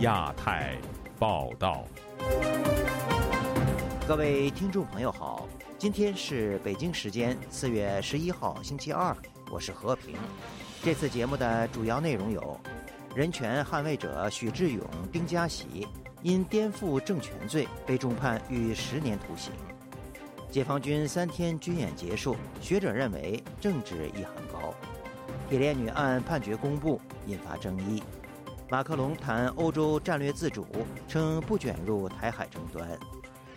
亚太报道，各位听众朋友好，今天是北京时间四月十一号星期二，我是和平。这次节目的主要内容有：人权捍卫者许志勇、丁家喜因颠覆政权罪被重判逾十年徒刑；解放军三天军演结束，学者认为政治意涵高；铁链女案判决公布，引发争议。马克龙谈欧洲战略自主，称不卷入台海争端。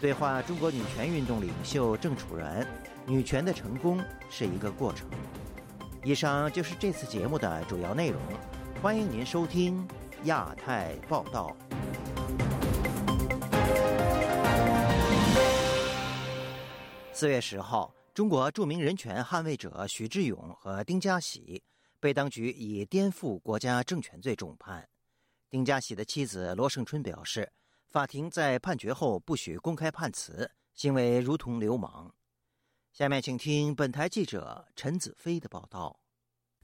对话中国女权运动领袖郑楚然，女权的成功是一个过程。以上就是这次节目的主要内容，欢迎您收听亚太报道。四月十号，中国著名人权捍卫者许志勇和丁家喜被当局以颠覆国家政权罪重判。丁家喜的妻子罗胜春表示，法庭在判决后不许公开判词，行为如同流氓。下面请听本台记者陈子飞的报道。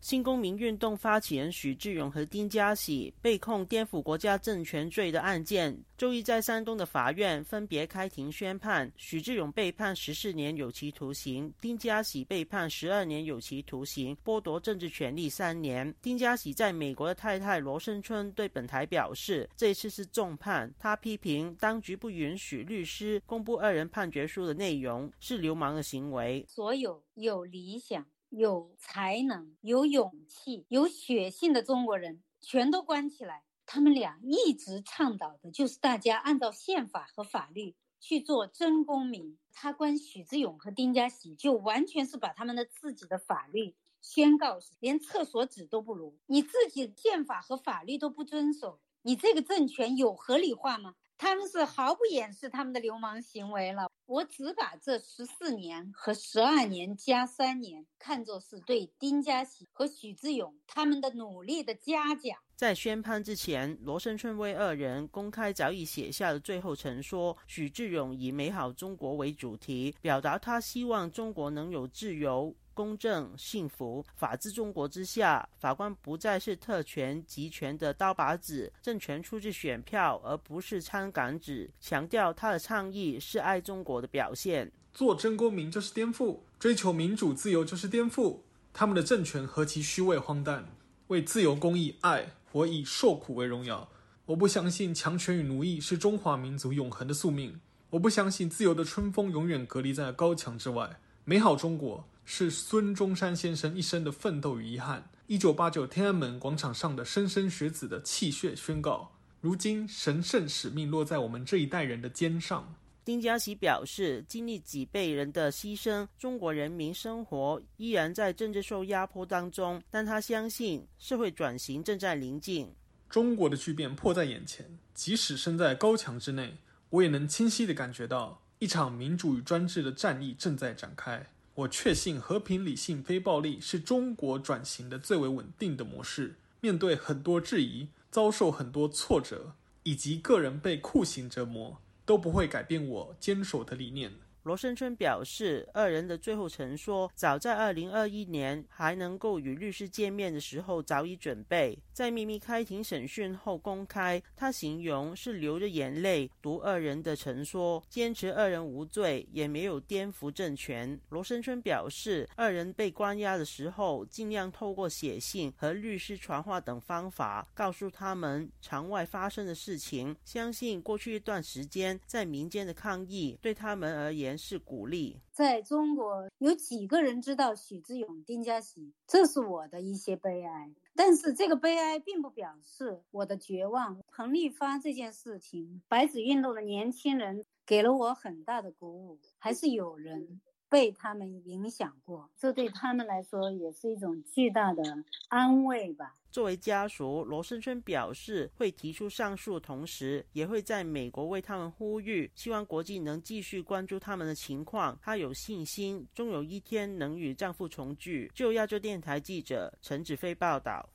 新公民运动发起人许志勇和丁家喜被控颠覆国家政权罪的案件，周一在山东的法院分别开庭宣判。许志勇被判十四年有期徒刑，丁家喜被判十二年有期徒刑，剥夺政治权利三年。丁家喜在美国的太太罗生春对本台表示，这次是重判。他批评当局不允许律师公布二人判决书的内容，是流氓的行为。所有有理想。有才能、有勇气、有血性的中国人全都关起来。他们俩一直倡导的就是大家按照宪法和法律去做真公民。他关许志勇和丁家喜，就完全是把他们的自己的法律宣告连厕所纸都不如。你自己宪法和法律都不遵守，你这个政权有合理化吗？他们是毫不掩饰他们的流氓行为了。我只把这十四年和十二年加三年看作是对丁家喜和许志勇他们的努力的嘉奖。在宣判之前，罗生春为二人公开早已写下的最后陈说。许志勇以美好中国为主题，表达他希望中国能有自由。公正、幸福、法治中国之下，法官不再是特权、集权的刀把子，政权出自选票而不是参杆子。强调他的倡议是爱中国的表现。做真公民就是颠覆，追求民主自由就是颠覆。他们的政权何其虚伪荒诞！为自由、公益、爱，我以受苦为荣耀。我不相信强权与奴役是中华民族永恒的宿命。我不相信自由的春风永远隔离在高墙之外。美好中国。是孙中山先生一生的奋斗与遗憾。一九八九天安门广场上的莘莘学子的泣血宣告，如今神圣使命落在我们这一代人的肩上。丁家喜表示，经历几辈人的牺牲，中国人民生活依然在政治受压迫当中，但他相信社会转型正在临近。中国的巨变迫在眼前，即使身在高墙之内，我也能清晰地感觉到一场民主与专制的战役正在展开。我确信和平、理性、非暴力是中国转型的最为稳定的模式。面对很多质疑，遭受很多挫折，以及个人被酷刑折磨，都不会改变我坚守的理念。罗生春表示，二人的最后陈说，早在二零二一年还能够与律师见面的时候早已准备，在秘密开庭审讯后公开。他形容是流着眼泪读二人的陈说，坚持二人无罪，也没有颠覆政权。罗生春表示，二人被关押的时候，尽量透过写信和律师传话等方法，告诉他们场外发生的事情。相信过去一段时间在民间的抗议，对他们而言。是鼓励。在中国，有几个人知道许志勇、丁家喜？这是我的一些悲哀。但是这个悲哀并不表示我的绝望。彭丽发这件事情，白纸运动的年轻人给了我很大的鼓舞。还是有人。被他们影响过，这对他们来说也是一种巨大的安慰吧。作为家属，罗生春表示会提出上诉，同时也会在美国为他们呼吁，希望国际能继续关注他们的情况。她有信心，终有一天能与丈夫重聚。就亚洲电台记者陈子飞报道。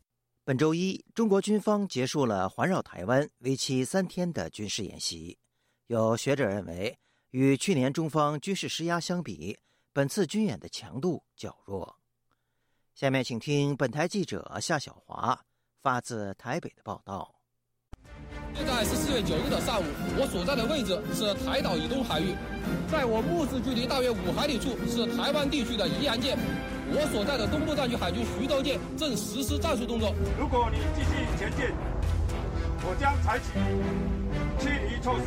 本周一，中国军方结束了环绕台湾为期三天的军事演习。有学者认为。与去年中方军事施压相比，本次军演的强度较弱。下面请听本台记者夏小华发自台北的报道。现在是四月九日的上午，我所在的位置是台岛以东海域，在我目视距离大约五海里处是台湾地区的宜兰舰，我所在的东部战区海军徐州舰正实施战术动作。如果你继续前进，我将采取驱离措施。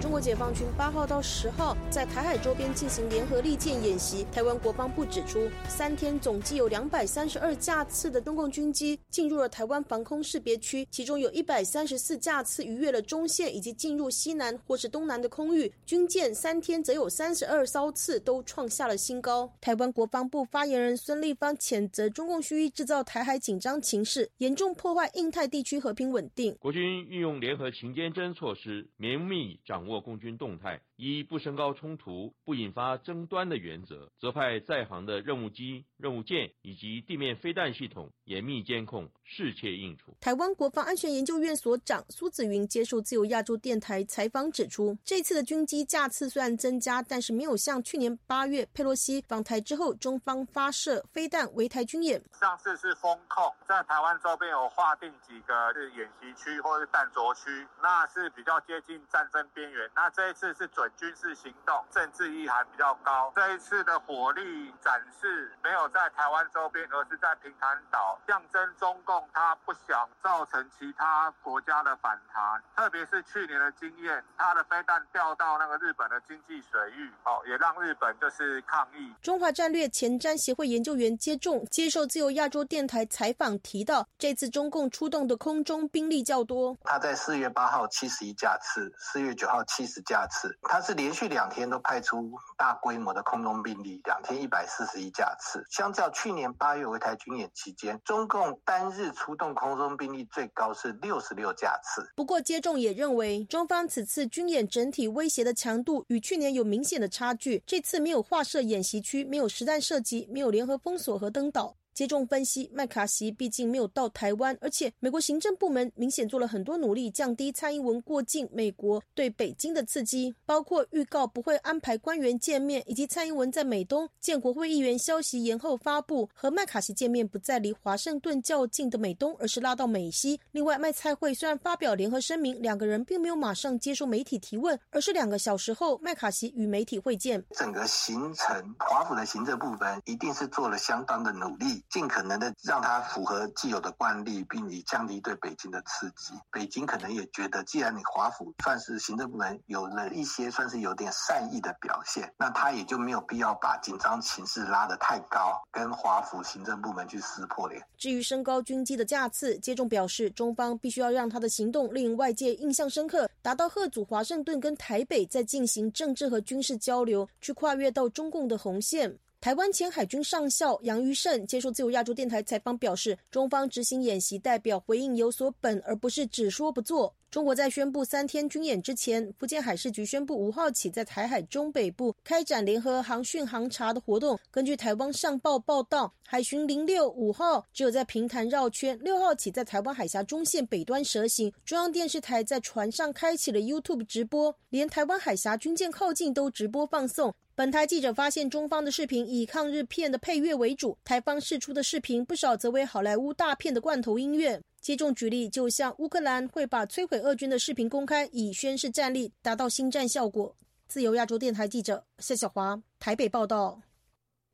中国解放军八号到十号在台海周边进行联合利剑演习。台湾国防部指出，三天总计有两百三十二架次的中共军机进入了台湾防空识别区，其中有一百三十四架次逾越了中线以及进入西南或是东南的空域。军舰三天则有三十二艘次都创下了新高。台湾国防部发言人孙立方谴责中共蓄意制造台海紧张情势，严重破坏印太地区和平稳定。国军运用联合勤监措施，绵密掌握。共军动态，以不升高冲突、不引发争端的原则，则派在航的任务机、任务舰以及地面飞弹系统严密监控，视切应处。台湾国防安全研究院所长苏子云接受自由亚洲电台采访指出，这次的军机架次虽然增加，但是没有像去年八月佩洛西访台之后，中方发射飞弹围台军演。上次是风控，在台湾周边有划定几个是演习区或是弹着区，那是比较接近战争边缘。那这一次是准军事行动，政治意涵比较高。这一次的火力展示没有在台湾周边，而是在平潭岛，象征中共他不想造成其他国家的反弹。特别是去年的经验，他的飞弹掉到那个日本的经济水域，哦，也让日本就是抗议。中华战略前瞻协会研究员接种接受自由亚洲电台采访提到，这次中共出动的空中兵力较多。他在四月八号七十一架次，四月九号。七十架次，是连续两天都派出大规模的空中兵力，两天一百四十一架次。相较去年八月围台军演期间，中共单日出动空中兵力最高是六十六架次。不过，接种也认为，中方此次军演整体威胁的强度与去年有明显的差距。这次没有划设演习区，没有实弹射击，没有联合封锁和登岛。接种分析，麦卡锡毕竟没有到台湾，而且美国行政部门明显做了很多努力，降低蔡英文过境美国对北京的刺激，包括预告不会安排官员见面，以及蔡英文在美东见国会议员消息延后发布，和麦卡锡见面不再离华盛顿较近的美东，而是拉到美西。另外，麦蔡会虽然发表联合声明，两个人并没有马上接受媒体提问，而是两个小时后麦卡锡与媒体会见。整个行程，华府的行政部门一定是做了相当的努力。尽可能的让它符合既有的惯例，并以降低对北京的刺激。北京可能也觉得，既然你华府算是行政部门有了一些算是有点善意的表现，那他也就没有必要把紧张情势拉得太高，跟华府行政部门去撕破脸。至于升高军机的架次，接种表示，中方必须要让他的行动令外界印象深刻，达到贺阻华盛顿跟台北在进行政治和军事交流，去跨越到中共的红线。台湾前海军上校杨于胜接受自由亚洲电台采访表示，中方执行演习代表回应有所本，而不是只说不做。中国在宣布三天军演之前，福建海事局宣布五号起在台海中北部开展联合航训航查的活动。根据台湾上报报道，海巡零六五号只有在平潭绕圈，六号起在台湾海峡中线北端蛇行。中央电视台在船上开启了 YouTube 直播，连台湾海峡军舰靠近都直播放送。本台记者发现，中方的视频以抗日片的配乐为主，台方释出的视频不少则为好莱坞大片的罐头音乐。接种举例，就像乌克兰会把摧毁俄军的视频公开，以宣示战力，达到新战效果。自由亚洲电台记者夏小华台北报道。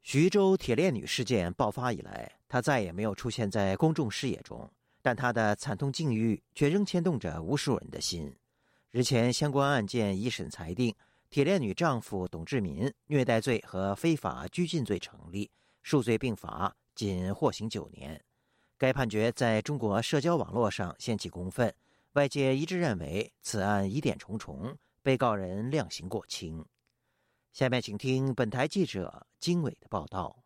徐州铁链女事件爆发以来，她再也没有出现在公众视野中，但她的惨痛境遇却仍牵动着无数人的心。日前，相关案件一审裁定。铁链女丈夫董志民虐待罪和非法拘禁罪成立，数罪并罚，仅获刑九年。该判决在中国社交网络上掀起公愤，外界一致认为此案疑点重重，被告人量刑过轻。下面请听本台记者金伟的报道。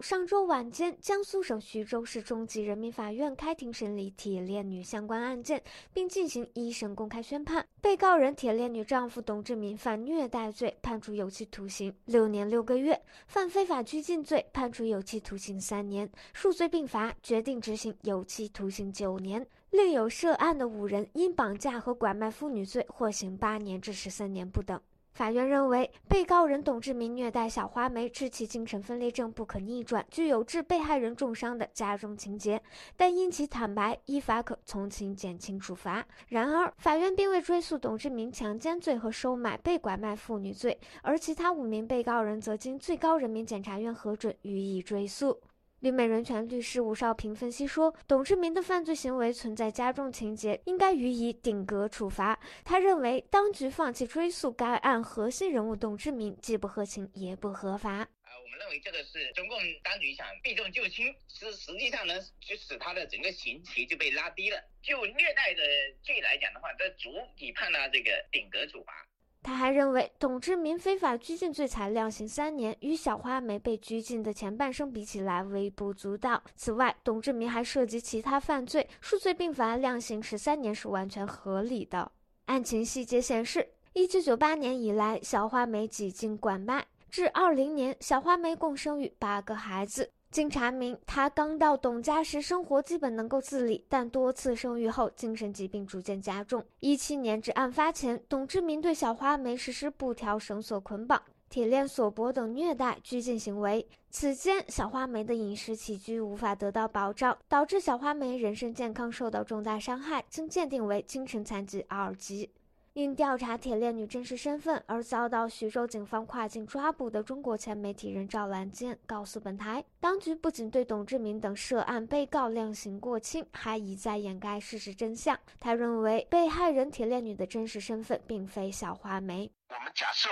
上周晚间，江苏省徐州市中级人民法院开庭审理铁链女相关案件，并进行一审公开宣判。被告人铁链女丈夫董志民犯虐待罪，判处有期徒刑六年六个月；犯非法拘禁罪，判处有期徒刑三年，数罪并罚，决定执行有期徒刑九年。另有涉案的五人因绑架和拐卖妇女罪，获刑八年至十三年不等。法院认为，被告人董志明虐待小花梅，致其精神分裂症不可逆转，具有致被害人重伤的加重情节，但因其坦白，依法可从轻减轻处罚。然而，法院并未追诉董志明强奸罪和收买被拐卖妇女罪，而其他五名被告人则经最高人民检察院核准予以追诉。旅美人权律师吴少平分析说，董志明的犯罪行为存在加重情节，应该予以顶格处罚。他认为，当局放弃追诉该案核心人物董志明，既不合情也不合法。啊，我们认为这个是中共当局想避重就轻，是实际上呢，就使他的整个刑期就被拉低了。就虐待的罪来讲的话，这足以判他这个顶格处罚。他还认为，董志明非法拘禁罪才量刑三年，与小花梅被拘禁的前半生比起来微不足道。此外，董志明还涉及其他犯罪，数罪并罚，量刑十三年是完全合理的。案情细节显示，一九九八年以来，小花梅几经拐卖，至二零年，小花梅共生育八个孩子。经查明，他刚到董家时生活基本能够自理，但多次生育后精神疾病逐渐加重。一七年至案发前，董志明对小花梅实施布条、绳索捆绑、铁链锁脖等虐待、拘禁行为。此间，小花梅的饮食起居无法得到保障，导致小花梅人身健康受到重大伤害，经鉴定为精神残疾二级。因调查铁链女真实身份而遭到徐州警方跨境抓捕的中国前媒体人赵兰坚告诉本台，当局不仅对董志明等涉案被告量刑过轻，还一再掩盖事实真相。他认为，被害人铁链女的真实身份并非小花梅。我们假设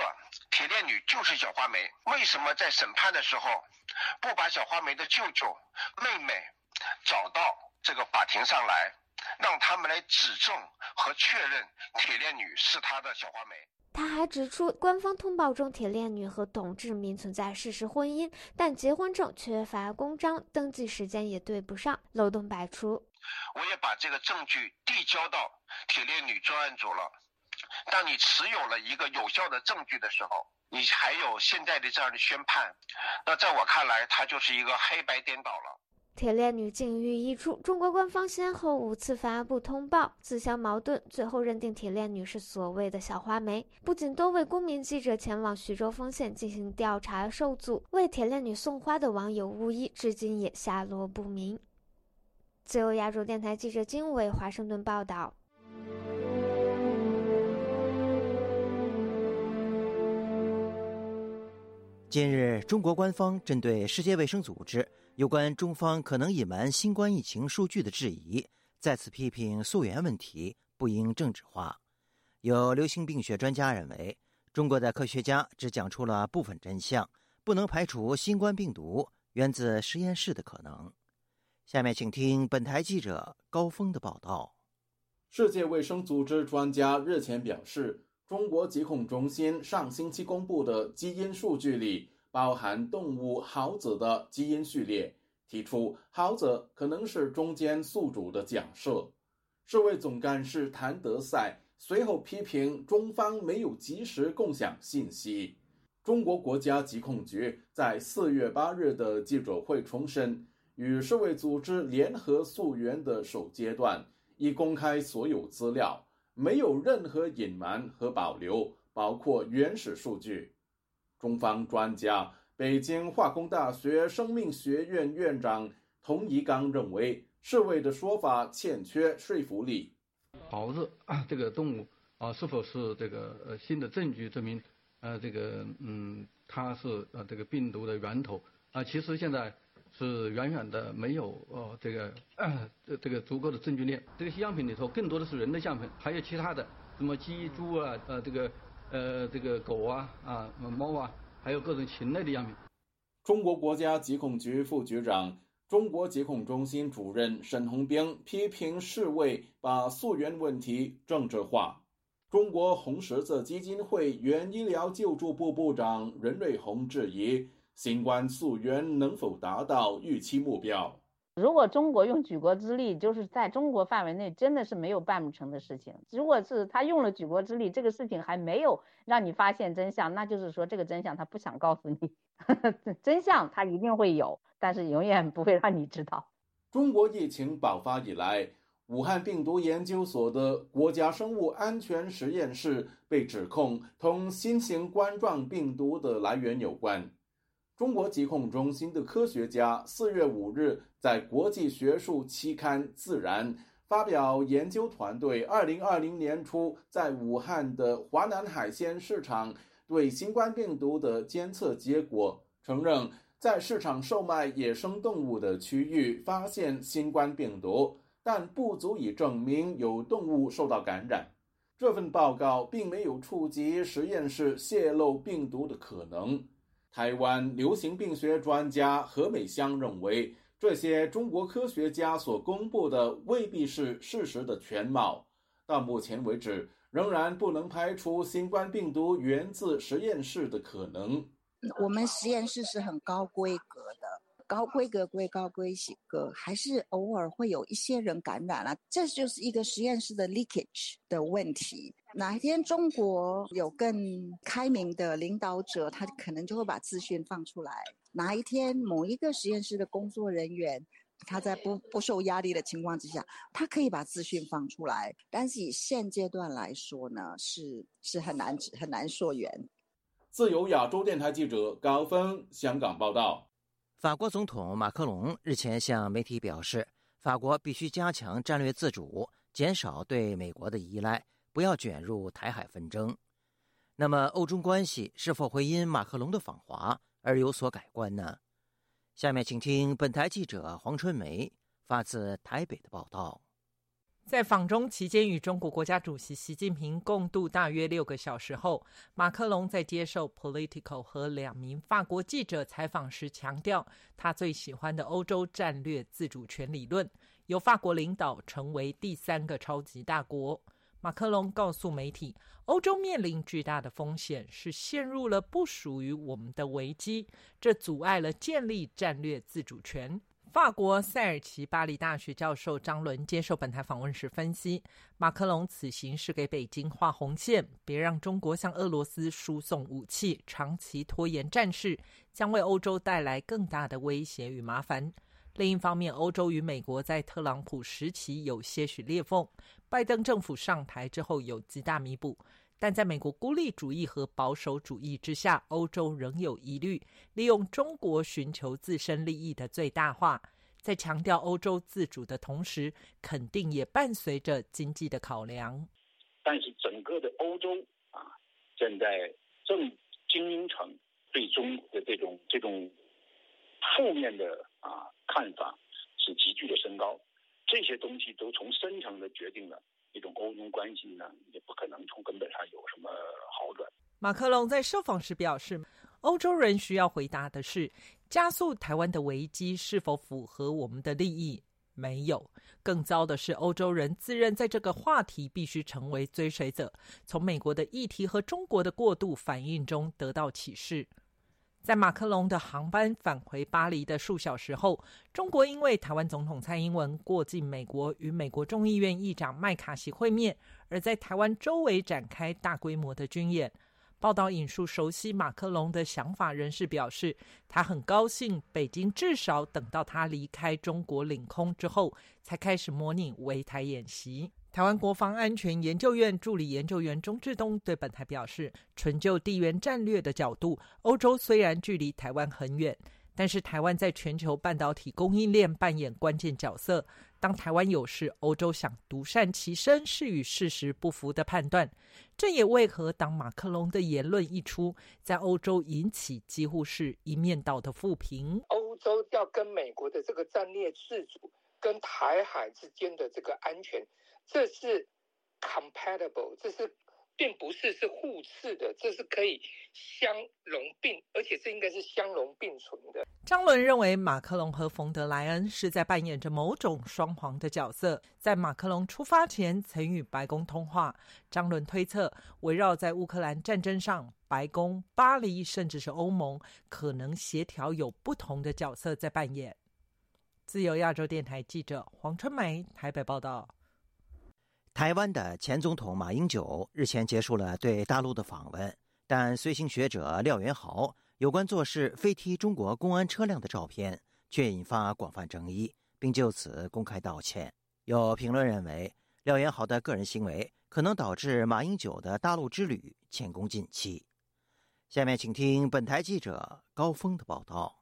铁链女就是小花梅，为什么在审判的时候不把小花梅的舅舅、妹妹找到这个法庭上来？让他们来指证和确认铁链女是他的小花梅。他还指出，官方通报中铁链女和董志民存在事实婚姻，但结婚证缺乏公章，登记时间也对不上，漏洞百出。我也把这个证据递交到铁链女专案组了。当你持有了一个有效的证据的时候，你还有现在的这样的宣判，那在我看来，它就是一个黑白颠倒了。铁链女境遇一出，中国官方先后五次发布通报，自相矛盾，最后认定铁链女是所谓的小花梅。不仅多位公民记者前往徐州丰县进行调查受阻，为铁链女送花的网友巫医至今也下落不明。自由亚洲电台记者金伟华盛顿报道。近日，中国官方针对世界卫生组织。有关中方可能隐瞒新冠疫情数据的质疑，再次批评溯源问题不应政治化。有流行病学专家认为，中国的科学家只讲出了部分真相，不能排除新冠病毒源自实验室的可能。下面请听本台记者高峰的报道。世界卫生组织专家日前表示，中国疾控中心上星期公布的基因数据里。包含动物豪子的基因序列，提出豪子可能是中间宿主的假设。世卫总干事谭德赛随后批评中方没有及时共享信息。中国国家疾控局在四月八日的记者会重申，与世卫组织联合溯源的首阶段已公开所有资料，没有任何隐瞒和保留，包括原始数据。中方专家、北京化工大学生命学院院长童怡刚认为，世卫的说法欠缺说服力。猴子啊，这个动物啊，是否是这个呃新的证据证明，呃，这个嗯，它是呃这个病毒的源头啊？其实现在是远远的没有呃这个这这个足够的证据链。这个样品里头更多的是人的样品，还有其他的什么鸡、猪啊，呃这个。呃，这个狗啊，啊，猫啊，还有各种禽类的样品。中国国家疾控局副局长、中国疾控中心主任沈洪兵批评世卫把溯源问题政治化。中国红十字基金会原医疗救助部部长任瑞红质疑：新冠溯源能否达到预期目标？如果中国用举国之力，就是在中国范围内，真的是没有办不成的事情。如果是他用了举国之力，这个事情还没有让你发现真相，那就是说这个真相他不想告诉你。真相他一定会有，但是永远不会让你知道。中国疫情爆发以来，武汉病毒研究所的国家生物安全实验室被指控同新型冠状病毒的来源有关。中国疾控中心的科学家四月五日在国际学术期刊《自然》发表研究团队二零二零年初在武汉的华南海鲜市场对新冠病毒的监测结果，承认在市场售卖野生动物的区域发现新冠病毒。但不足以证明有动物受到感染。这份报告并没有触及实验室泄露病毒的可能。台湾流行病学专家何美香认为，这些中国科学家所公布的未必是事实的全貌。到目前为止，仍然不能排除新冠病毒源自实验室的可能。我们实验室是很高规格的。高规格归高规格，还是偶尔会有一些人感染了，这就是一个实验室的 leakage 的问题。哪一天中国有更开明的领导者，他可能就会把资讯放出来。哪一天某一个实验室的工作人员，他在不不受压力的情况之下，他可以把资讯放出来。但是以现阶段来说呢，是是很难很难溯源。自由亚洲电台记者高峰香港报道。法国总统马克龙日前向媒体表示，法国必须加强战略自主，减少对美国的依赖，不要卷入台海纷争。那么，欧中关系是否会因马克龙的访华而有所改观呢？下面请听本台记者黄春梅发自台北的报道。在访中期间与中国国家主席习近平共度大约六个小时后，马克龙在接受 Political 和两名法国记者采访时强调，他最喜欢的欧洲战略自主权理论，由法国领导成为第三个超级大国。马克龙告诉媒体，欧洲面临巨大的风险，是陷入了不属于我们的危机，这阻碍了建立战略自主权。法国塞尔奇巴黎大学教授张伦接受本台访问时分析，马克龙此行是给北京画红线，别让中国向俄罗斯输送武器，长期拖延战事，将为欧洲带来更大的威胁与麻烦。另一方面，欧洲与美国在特朗普时期有些许裂缝，拜登政府上台之后有极大弥补。但在美国孤立主义和保守主义之下，欧洲仍有疑虑，利用中国寻求自身利益的最大化。在强调欧洲自主的同时，肯定也伴随着经济的考量。但是整个的欧洲啊，现在正精英层对中国的这种这种负面的啊看法是急剧的升高，这些东西都从深层的决定了。一种欧中关系呢，也不可能从根本上有什么好转。马克龙在受访时表示，欧洲人需要回答的是：加速台湾的危机是否符合我们的利益？没有。更糟的是，欧洲人自认在这个话题必须成为追随者，从美国的议题和中国的过度反应中得到启示。在马克龙的航班返回巴黎的数小时后，中国因为台湾总统蔡英文过境美国与美国众议院议长麦卡锡会面，而在台湾周围展开大规模的军演。报道引述熟悉马克龙的想法人士表示，他很高兴北京至少等到他离开中国领空之后，才开始模拟围台演习。台湾国防安全研究院助理研究员钟志东对本台表示：“纯就地缘战略的角度，欧洲虽然距离台湾很远，但是台湾在全球半导体供应链扮演关键角色。当台湾有事，欧洲想独善其身是与事实不符的判断。这也为何当马克龙的言论一出，在欧洲引起几乎是一面倒的负评。欧洲要跟美国的这个战略自主，跟台海之间的这个安全。”这是 compatible，这是并不是是互斥的，这是可以相容并，而且这应该是相容并存的。张伦认为，马克龙和冯德莱恩是在扮演着某种双簧的角色。在马克龙出发前曾与白宫通话。张伦推测，围绕在乌克兰战争上，白宫、巴黎甚至是欧盟可能协调有不同的角色在扮演。自由亚洲电台记者黄春梅台北报道。台湾的前总统马英九日前结束了对大陆的访问，但随行学者廖元豪有关做事飞踢中国公安车辆的照片却引发广泛争议，并就此公开道歉。有评论认为，廖元豪的个人行为可能导致马英九的大陆之旅前功尽弃。下面请听本台记者高峰的报道。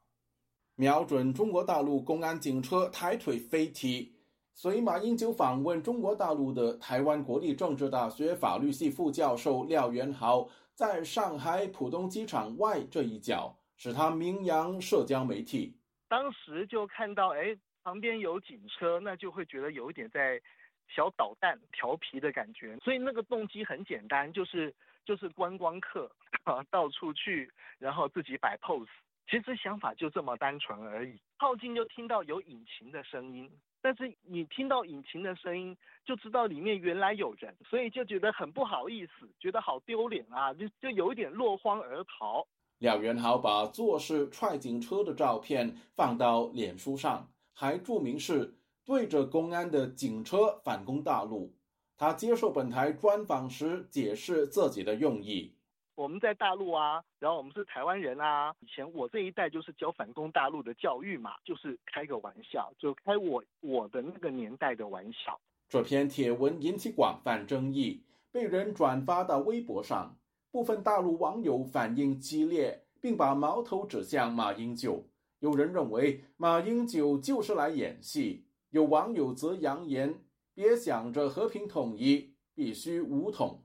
瞄准中国大陆公安警车抬腿飞踢，随马英九访问中国大陆的台湾国立政治大学法律系副教授廖元豪，在上海浦东机场外这一脚，使他名扬社交媒体。当时就看到，哎。旁边有警车，那就会觉得有一点在小捣蛋、调皮的感觉。所以那个动机很简单，就是就是观光客啊，到处去，然后自己摆 pose。其实想法就这么单纯而已。靠近就听到有引擎的声音，但是你听到引擎的声音，就知道里面原来有人，所以就觉得很不好意思，觉得好丢脸啊，就就有一点落荒而逃。廖元豪把做事踹警车的照片放到脸书上。还注明是对着公安的警车反攻大陆。他接受本台专访时解释自己的用意：我们在大陆啊，然后我们是台湾人啊。以前我这一代就是教反攻大陆的教育嘛，就是开个玩笑，就开我我的那个年代的玩笑。这篇帖文引起广泛争议，被人转发到微博上，部分大陆网友反应激烈，并把矛头指向马英九。有人认为马英九就是来演戏，有网友则扬言：“别想着和平统一，必须武统。”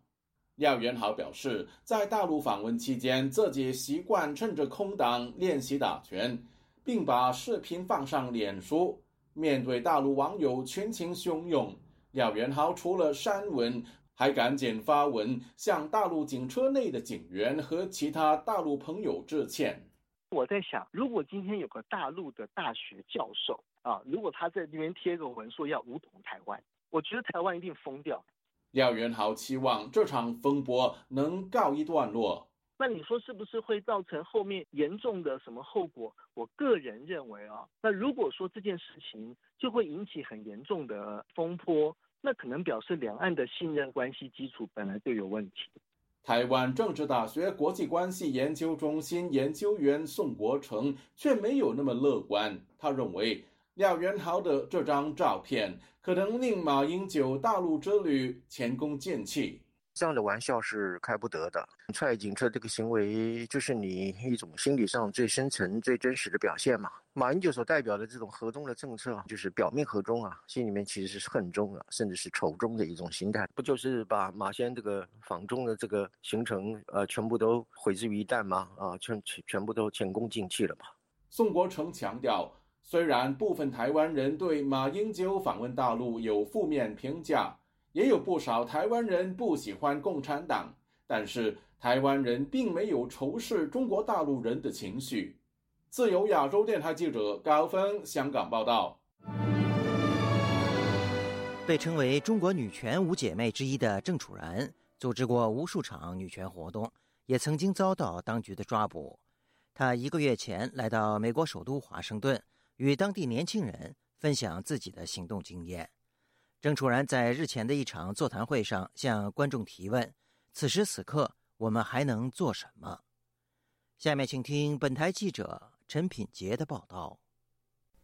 廖元豪表示，在大陆访问期间，自己习惯趁着空档练习打拳，并把视频放上脸书。面对大陆网友群情汹涌，廖元豪除了删文，还赶紧发文向大陆警车内的警员和其他大陆朋友致歉。我在想，如果今天有个大陆的大学教授啊，如果他在那边贴个文说要武统台湾，我觉得台湾一定疯掉。廖元豪期望这场风波能告一段落。那你说是不是会造成后面严重的什么后果？我个人认为啊，那如果说这件事情就会引起很严重的风波，那可能表示两岸的信任关系基础本来就有问题。台湾政治大学国际关系研究中心研究员宋国成却没有那么乐观。他认为，廖元豪的这张照片可能令马英九大陆之旅前功尽弃。这样的玩笑是开不得的。踹警车这个行为，就是你一种心理上最深层、最真实的表现嘛。马英九所代表的这种和中的政策，就是表面和中啊，心里面其实是恨中啊，甚至是仇中的一种心态。不就是把马先这个访中的这个行程，呃，全部都毁之于一旦吗？啊，全全全部都前功尽弃了吗。宋国成强调，虽然部分台湾人对马英九访问大陆有负面评价。也有不少台湾人不喜欢共产党，但是台湾人并没有仇视中国大陆人的情绪。自由亚洲电台记者高峰香港报道。被称为中国女权五姐妹之一的郑楚然，组织过无数场女权活动，也曾经遭到当局的抓捕。她一个月前来到美国首都华盛顿，与当地年轻人分享自己的行动经验。郑楚然在日前的一场座谈会上向观众提问：“此时此刻，我们还能做什么？”下面请听本台记者陈品杰的报道。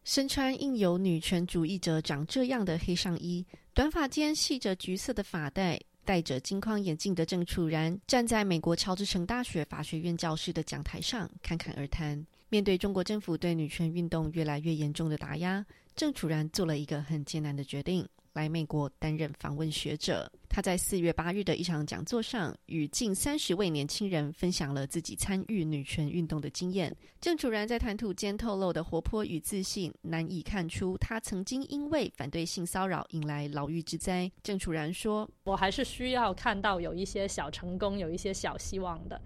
身穿印有女权主义者长这样的黑上衣，短发间系着橘色的发带，戴着金框眼镜的郑楚然站在美国乔治城大学法学院教室的讲台上侃侃而谈。面对中国政府对女权运动越来越严重的打压，郑楚然做了一个很艰难的决定。来美国担任访问学者，他在四月八日的一场讲座上，与近三十位年轻人分享了自己参与女权运动的经验。郑楚然在谈吐间透露的活泼与自信，难以看出他曾经因为反对性骚扰引来牢狱之灾。郑楚然说：“我还是需要看到有一些小成功，有一些小希望的。”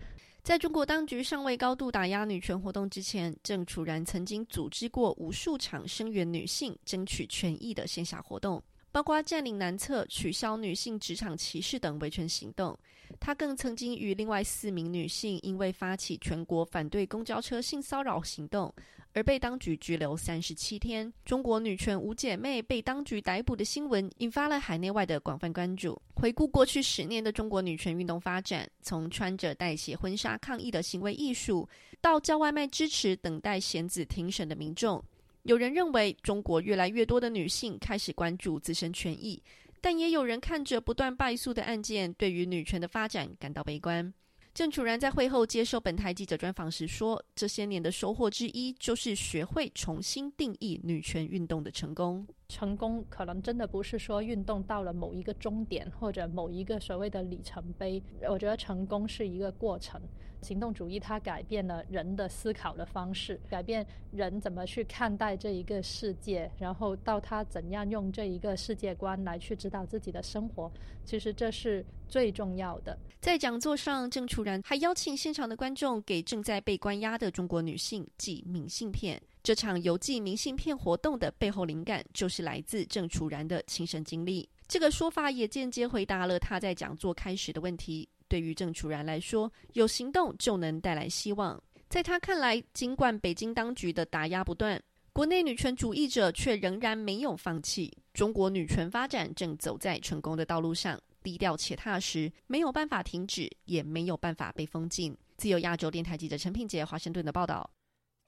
在中国当局尚未高度打压女权活动之前，郑楚然曾经组织过无数场声援女性、争取权益的线下活动。包括占领男厕、取消女性职场歧视等维权行动。他更曾经与另外四名女性因为发起全国反对公交车性骚扰行动而被当局拘留三十七天。中国女权五姐妹被当局逮捕的新闻引发了海内外的广泛关注。回顾过去十年的中国女权运动发展，从穿着带血婚纱抗议的行为艺术，到叫外卖支持等待贤子庭审的民众。有人认为，中国越来越多的女性开始关注自身权益，但也有人看着不断败诉的案件，对于女权的发展感到悲观。郑楚然在会后接受本台记者专访时说：“这些年的收获之一，就是学会重新定义女权运动的成功。成功可能真的不是说运动到了某一个终点，或者某一个所谓的里程碑。我觉得成功是一个过程。行动主义它改变了人的思考的方式，改变人怎么去看待这一个世界，然后到他怎样用这一个世界观来去指导自己的生活。其实这是最重要的。”在讲座上，郑楚然还邀请现场的观众给正在被关押的中国女性寄明信片。这场邮寄明信片活动的背后灵感，就是来自郑楚然的亲身经历。这个说法也间接回答了他在讲座开始的问题。对于郑楚然来说，有行动就能带来希望。在他看来，尽管北京当局的打压不断，国内女权主义者却仍然没有放弃。中国女权发展正走在成功的道路上。低调且踏实，没有办法停止，也没有办法被封禁。自由亚洲电台记者陈品杰华盛顿的报道。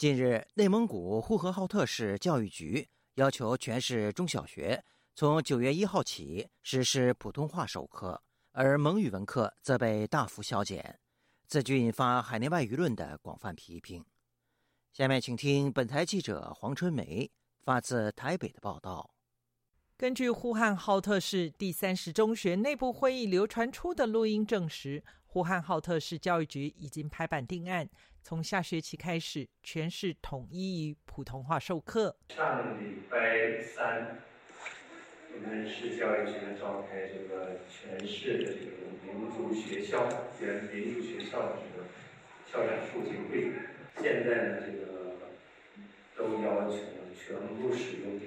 近日，内蒙古呼和浩特市教育局要求全市中小学从九月一号起实施普通话授课，而蒙语文课则被大幅削减，此举引发海内外舆论的广泛批评。下面请听本台记者黄春梅发自台北的报道。根据呼和浩特市第三十中学内部会议流传出的录音证实，呼和浩特市教育局已经拍板定案，从下学期开始，全市统一以普通话授课。上礼拜三，我们市教育局召开这个全市的这个民族学校、原民族学校的这个校长促进会，现在呢，这个都要求全部使用。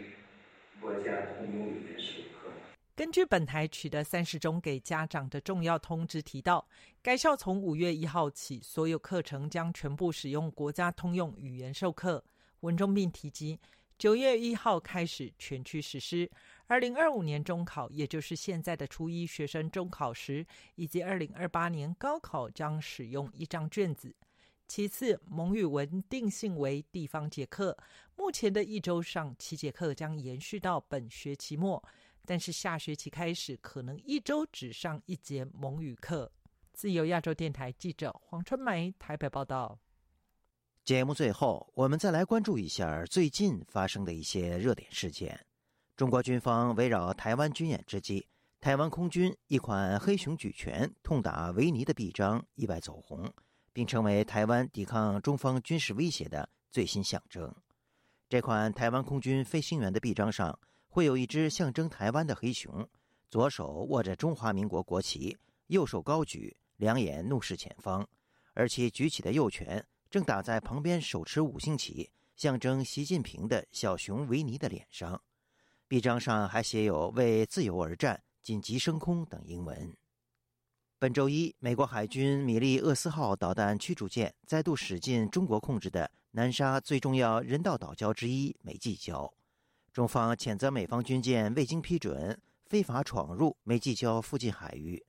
国家通用语言授课。根据本台取得三十中给家长的重要通知提到，该校从五月一号起，所有课程将全部使用国家通用语言授课。文中并提及，九月一号开始全区实施。二零二五年中考，也就是现在的初一学生中考时，以及二零二八年高考将使用一张卷子。其次，蒙语文定性为地方节课，目前的一周上七节课将延续到本学期末，但是下学期开始可能一周只上一节蒙语课。自由亚洲电台记者黄春梅台北报道。节目最后，我们再来关注一下最近发生的一些热点事件。中国军方围绕台湾军演之际，台湾空军一款黑熊举拳痛打维尼的臂章意外走红。并成为台湾抵抗中方军事威胁的最新象征。这款台湾空军飞行员的臂章上会有一只象征台湾的黑熊，左手握着中华民国国旗，右手高举，两眼怒视前方，而其举起的右拳正打在旁边手持五星旗、象征习近平的小熊维尼的脸上。臂章上还写有“为自由而战”“紧急升空”等英文。本周一，美国海军米利厄斯号导弹驱逐舰再度驶进中国控制的南沙最重要人道岛礁之一美济礁。中方谴责美方军舰未经批准非法闯入美济礁附近海域。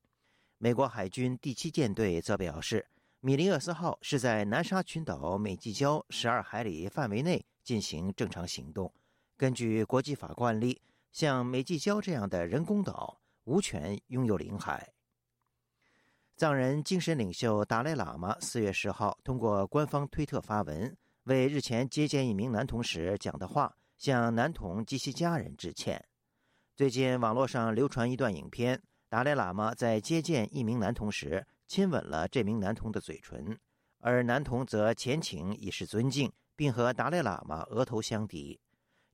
美国海军第七舰队则表示，米利厄斯号是在南沙群岛美济礁十二海里范围内进行正常行动。根据国际法惯例，像美济礁这样的人工岛无权拥有领海。藏人精神领袖达赖喇嘛四月十号通过官方推特发文，为日前接见一名男童时讲的话向男童及其家人致歉。最近网络上流传一段影片，达赖喇嘛在接见一名男童时亲吻了这名男童的嘴唇，而男童则前倾以示尊敬，并和达赖喇嘛额头相抵。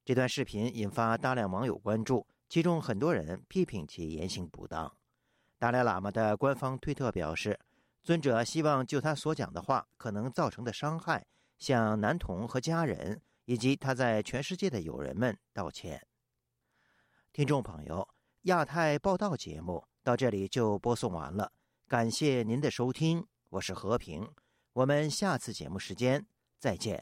这段视频引发大量网友关注，其中很多人批评其言行不当。达赖喇嘛的官方推特表示，尊者希望就他所讲的话可能造成的伤害，向男童和家人以及他在全世界的友人们道歉。听众朋友，亚太报道节目到这里就播送完了，感谢您的收听，我是和平，我们下次节目时间再见。